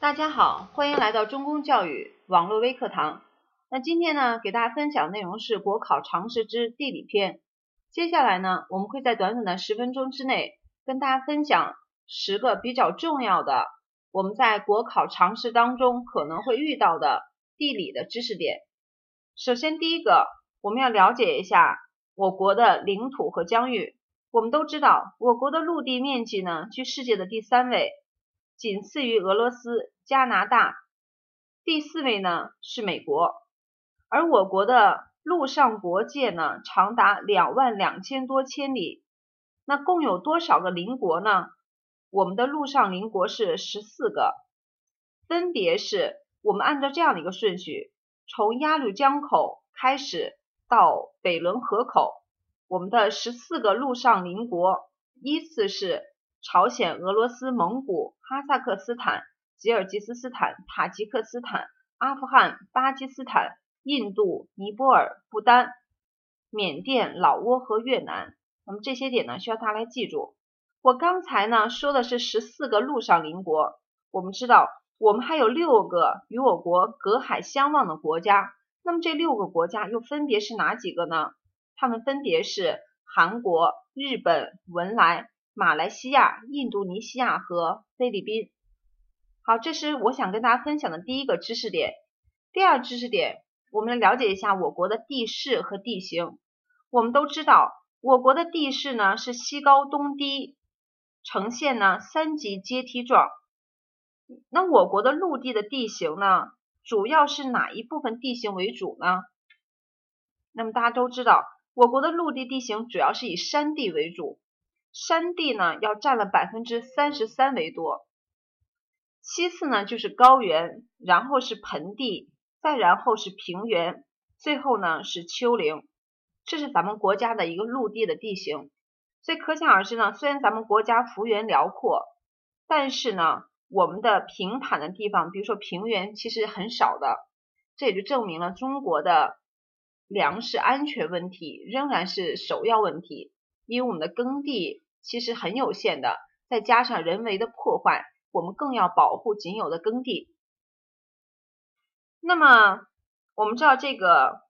大家好，欢迎来到中公教育网络微课堂。那今天呢，给大家分享内容是国考常识之地理篇。接下来呢，我们会在短短的十分钟之内，跟大家分享十个比较重要的我们在国考常识当中可能会遇到的地理的知识点。首先，第一个，我们要了解一下我国的领土和疆域。我们都知道，我国的陆地面积呢，居世界的第三位。仅次于俄罗斯、加拿大，第四位呢是美国，而我国的陆上国界呢长达两万两千多千里，那共有多少个邻国呢？我们的陆上邻国是十四个，分别是我们按照这样的一个顺序，从鸭绿江口开始到北仑河口，我们的十四个陆上邻国依次是。朝鲜、俄罗斯、蒙古、哈萨克斯坦、吉尔吉斯斯坦、塔吉克斯坦、阿富汗、巴基斯坦、印度、尼泊尔、不丹、缅甸、老挝和越南。那么这些点呢，需要大家来记住。我刚才呢说的是十四个陆上邻国，我们知道我们还有六个与我国隔海相望的国家。那么这六个国家又分别是哪几个呢？它们分别是韩国、日本、文莱。马来西亚、印度尼西亚和菲律宾。好，这是我想跟大家分享的第一个知识点。第二知识点，我们来了解一下我国的地势和地形。我们都知道，我国的地势呢是西高东低，呈现呢三级阶梯状。那我国的陆地的地形呢，主要是哪一部分地形为主呢？那么大家都知道，我国的陆地地形主要是以山地为主。山地呢要占了百分之三十三为多，其次呢就是高原，然后是盆地，再然后是平原，最后呢是丘陵，这是咱们国家的一个陆地的地形。所以可想而知呢，虽然咱们国家幅员辽阔，但是呢我们的平坦的地方，比如说平原，其实很少的，这也就证明了中国的粮食安全问题仍然是首要问题。因为我们的耕地其实很有限的，再加上人为的破坏，我们更要保护仅有的耕地。那么我们知道这个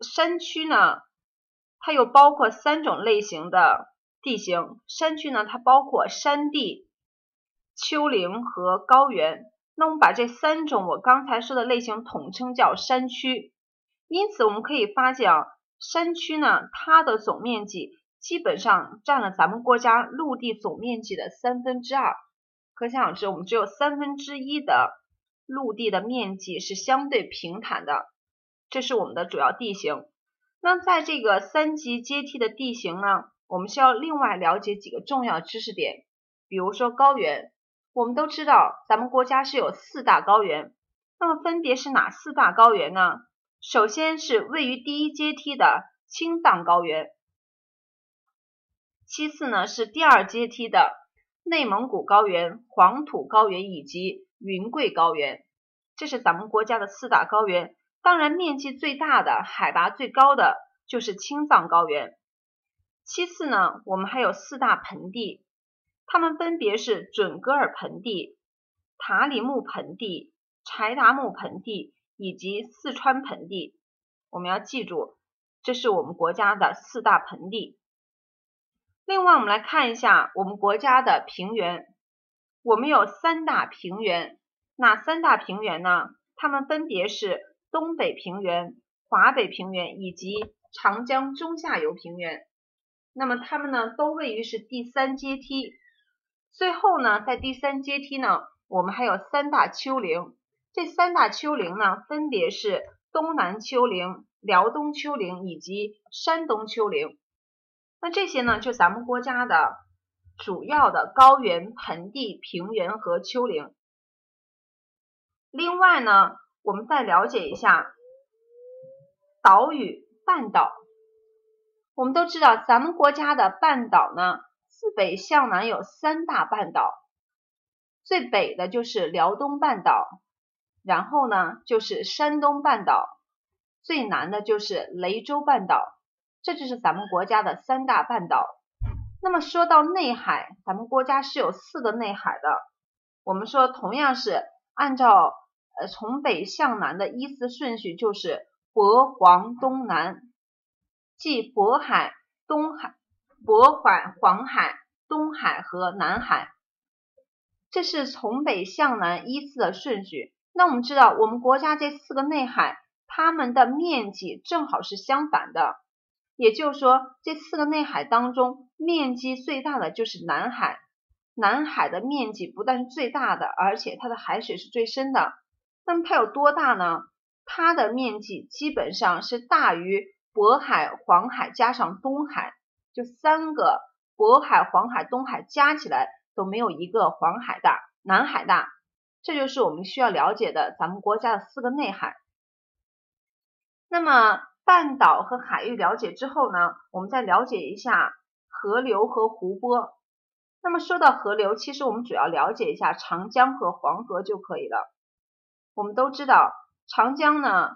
山区呢，它又包括三种类型的地形。山区呢，它包括山地、丘陵和高原。那我们把这三种我刚才说的类型统称叫山区。因此我们可以发现啊，山区呢，它的总面积。基本上占了咱们国家陆地总面积的三分之二，可想而知，我们只有三分之一的陆地的面积是相对平坦的，这是我们的主要地形。那在这个三级阶梯的地形呢，我们需要另外了解几个重要知识点，比如说高原，我们都知道咱们国家是有四大高原，那么分别是哪四大高原呢？首先是位于第一阶梯的青藏高原。其次呢是第二阶梯的内蒙古高原、黄土高原以及云贵高原，这是咱们国家的四大高原。当然，面积最大的、海拔最高的就是青藏高原。其次呢，我们还有四大盆地，它们分别是准噶尔盆地、塔里木盆地、柴达木盆地以及四川盆地。我们要记住，这是我们国家的四大盆地。另外，我们来看一下我们国家的平原。我们有三大平原，哪三大平原呢？它们分别是东北平原、华北平原以及长江中下游平原。那么它们呢，都位于是第三阶梯。最后呢，在第三阶梯呢，我们还有三大丘陵。这三大丘陵呢，分别是东南丘陵、辽东丘陵以及山东丘陵。那这些呢，就咱们国家的主要的高原、盆地、平原和丘陵。另外呢，我们再了解一下岛屿、半岛。我们都知道，咱们国家的半岛呢，自北向南有三大半岛，最北的就是辽东半岛，然后呢就是山东半岛，最南的就是雷州半岛。这就是咱们国家的三大半岛。那么说到内海，咱们国家是有四个内海的，我们说同样是按照呃从北向南的依次顺序，就是渤黄东南，即渤海、东海、渤海、黄海、东海和南海，这是从北向南依次的顺序。那我们知道，我们国家这四个内海，它们的面积正好是相反的。也就是说，这四个内海当中，面积最大的就是南海。南海的面积不但是最大的，而且它的海水是最深的。那么它有多大呢？它的面积基本上是大于渤海、黄海加上东海，就三个渤海、黄海、东海加起来都没有一个黄海大、南海大。这就是我们需要了解的咱们国家的四个内海。那么半岛和海域了解之后呢，我们再了解一下河流和湖泊。那么说到河流，其实我们主要了解一下长江和黄河就可以了。我们都知道，长江呢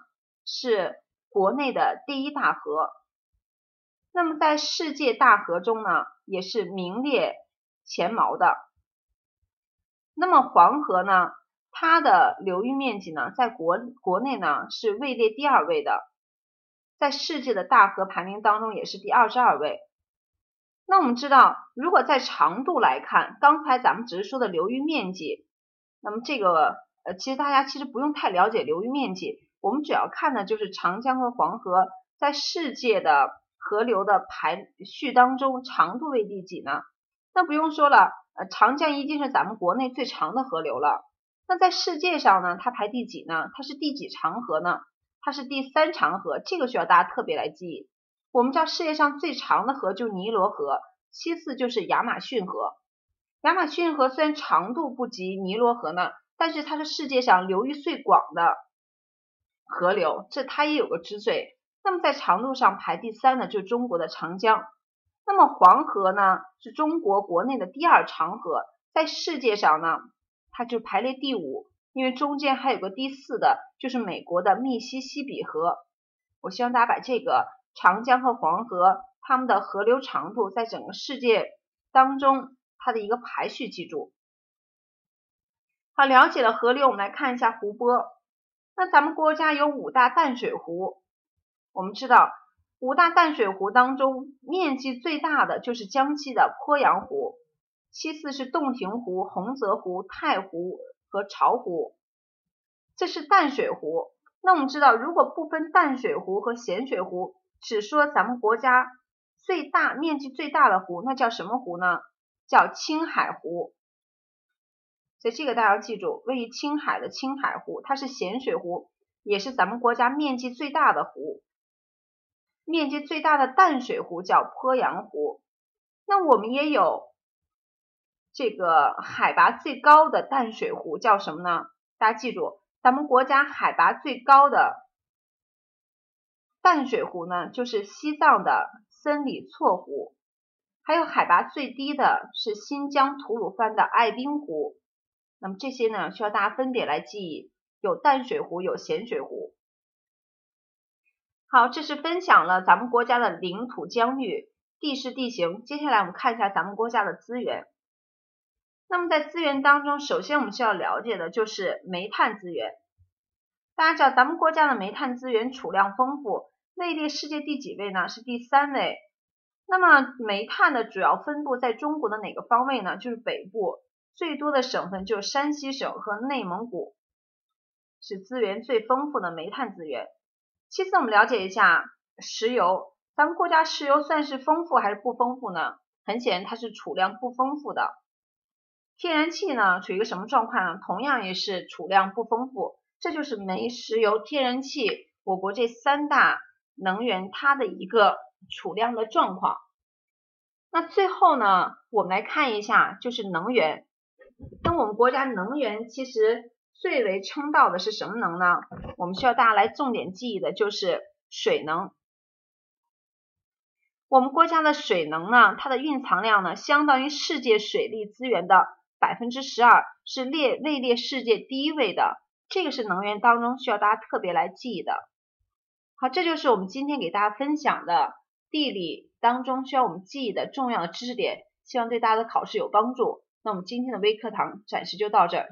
是国内的第一大河，那么在世界大河中呢也是名列前茅的。那么黄河呢，它的流域面积呢，在国国内呢是位列第二位的，在世界的大河排名当中也是第二十二位。那我们知道，如果在长度来看，刚才咱们只是说的流域面积，那么这个呃，其实大家其实不用太了解流域面积，我们主要看的就是长江和黄河在世界的河流的排序当中长度为第几呢？那不用说了。呃，长江已经是咱们国内最长的河流了。那在世界上呢，它排第几呢？它是第几长河呢？它是第三长河，这个需要大家特别来记忆。我们知道世界上最长的河就是尼罗河，其次就是亚马逊河。亚马逊河虽然长度不及尼罗河呢，但是它是世界上流域最广的河流，这它也有个之最。那么在长度上排第三的，就是中国的长江。那么黄河呢，是中国国内的第二长河，在世界上呢，它就排列第五，因为中间还有个第四的，就是美国的密西西比河。我希望大家把这个长江和黄河它们的河流长度在整个世界当中它的一个排序记住。好，了解了河流，我们来看一下湖泊。那咱们国家有五大淡水湖，我们知道。五大淡水湖当中，面积最大的就是江西的鄱阳湖，其次是洞庭湖、洪泽湖、太湖和巢湖，这是淡水湖。那我们知道，如果不分淡水湖和咸水湖，只说咱们国家最大面积最大的湖，那叫什么湖呢？叫青海湖。所以这个大家要记住，位于青海的青海湖，它是咸水湖，也是咱们国家面积最大的湖。面积最大的淡水湖叫鄱阳湖，那我们也有这个海拔最高的淡水湖叫什么呢？大家记住，咱们国家海拔最高的淡水湖呢，就是西藏的森里措湖，还有海拔最低的是新疆吐鲁番的爱丁湖。那么这些呢，需要大家分别来记忆，有淡水湖，有咸水湖。好，这是分享了咱们国家的领土疆域、地势地形。接下来我们看一下咱们国家的资源。那么在资源当中，首先我们需要了解的就是煤炭资源。大家知道咱们国家的煤炭资源储量丰富，位列世界第几位呢？是第三位。那么煤炭的主要分布在中国的哪个方位呢？就是北部，最多的省份就是山西省和内蒙古，是资源最丰富的煤炭资源。其次，我们了解一下石油。咱们国家石油算是丰富还是不丰富呢？很显然，它是储量不丰富的。天然气呢，处于一个什么状况呢？同样也是储量不丰富。这就是煤、石油、天然气，我国这三大能源它的一个储量的状况。那最后呢，我们来看一下，就是能源。那我们国家能源其实。最为称道的是什么能呢？我们需要大家来重点记忆的就是水能。我们国家的水能呢，它的蕴藏量呢，相当于世界水利资源的百分之十二，是列位列世界第一位的。这个是能源当中需要大家特别来记的。好，这就是我们今天给大家分享的地理当中需要我们记忆的重要的知识点，希望对大家的考试有帮助。那我们今天的微课堂暂时就到这儿。